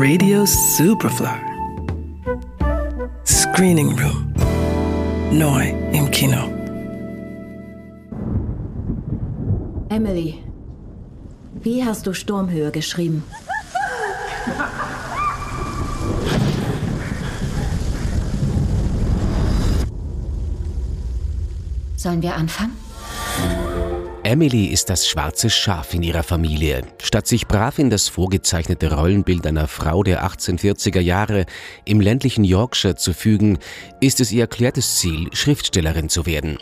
Radio Superfly. Screening Room. Neu im Kino. Emily, wie hast du Sturmhöhe geschrieben? Sollen wir anfangen? Emily ist das schwarze Schaf in ihrer Familie. Statt sich brav in das vorgezeichnete Rollenbild einer Frau der 1840er Jahre im ländlichen Yorkshire zu fügen, ist es ihr erklärtes Ziel, Schriftstellerin zu werden.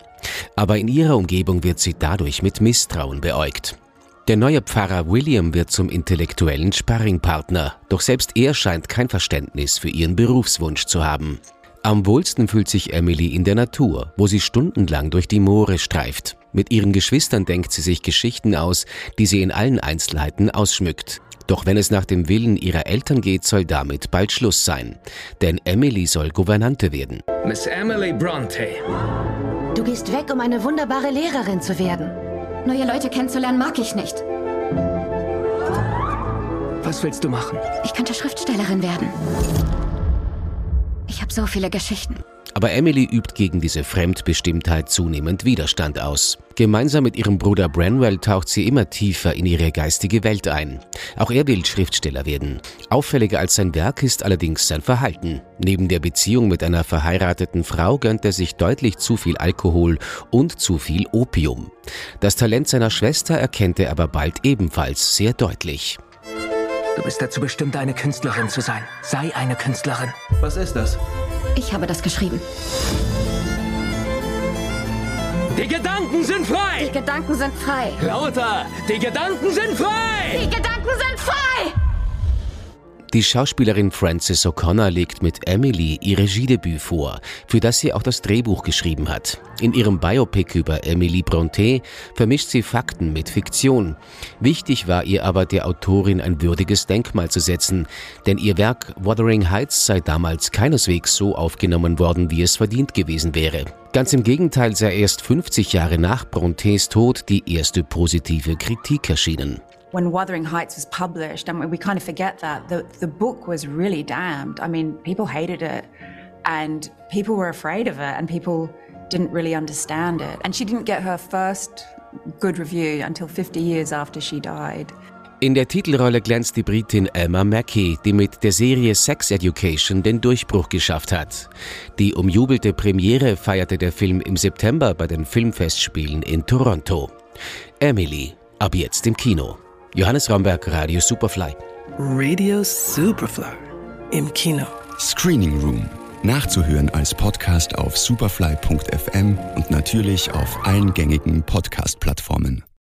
Aber in ihrer Umgebung wird sie dadurch mit Misstrauen beäugt. Der neue Pfarrer William wird zum intellektuellen Sparringpartner, doch selbst er scheint kein Verständnis für ihren Berufswunsch zu haben. Am wohlsten fühlt sich Emily in der Natur, wo sie stundenlang durch die Moore streift. Mit ihren Geschwistern denkt sie sich Geschichten aus, die sie in allen Einzelheiten ausschmückt. Doch wenn es nach dem Willen ihrer Eltern geht, soll damit bald Schluss sein. Denn Emily soll Gouvernante werden. Miss Emily Bronte. Du gehst weg, um eine wunderbare Lehrerin zu werden. Neue Leute kennenzulernen mag ich nicht. Was willst du machen? Ich könnte Schriftstellerin werden. Ich habe so viele Geschichten. Aber Emily übt gegen diese Fremdbestimmtheit zunehmend Widerstand aus. Gemeinsam mit ihrem Bruder Branwell taucht sie immer tiefer in ihre geistige Welt ein. Auch er will Schriftsteller werden. Auffälliger als sein Werk ist allerdings sein Verhalten. Neben der Beziehung mit einer verheirateten Frau gönnt er sich deutlich zu viel Alkohol und zu viel Opium. Das Talent seiner Schwester erkennt er aber bald ebenfalls sehr deutlich. Du bist dazu bestimmt, eine Künstlerin zu sein. Sei eine Künstlerin. Was ist das? Ich habe das geschrieben. Die Gedanken sind Die frei! Gedanken sind frei. Lauter! Die Gedanken sind frei! Die Gedanken sind frei! Die Schauspielerin Frances O'Connor legt mit Emily ihr Regiedebüt vor, für das sie auch das Drehbuch geschrieben hat. In ihrem Biopic über Emily Brontë vermischt sie Fakten mit Fiktion. Wichtig war ihr aber, der Autorin ein würdiges Denkmal zu setzen, denn ihr Werk Wuthering Heights sei damals keineswegs so aufgenommen worden, wie es verdient gewesen wäre. Ganz im Gegenteil sei erst 50 Jahre nach Brontés Tod die erste positive Kritik erschienen. When Wuthering Heights was published, mean, we kind of forget that the the book was really damned. I mean, people hated it, and people were afraid of it, and people didn't really understand it. And she didn't get her first good review until 50 years after she died. In der Titelrolle glänzt die Britin Emma Mackey, die mit der Serie Sex Education den Durchbruch geschafft hat. Die umjubelte Premiere feierte der Film im September bei den Filmfestspielen in Toronto. Emily, ab jetzt im Kino. Johannes Ramberg, Radio Superfly. Radio Superfly. Im Kino. Screening Room. Nachzuhören als Podcast auf superfly.fm und natürlich auf allen gängigen Podcast-Plattformen.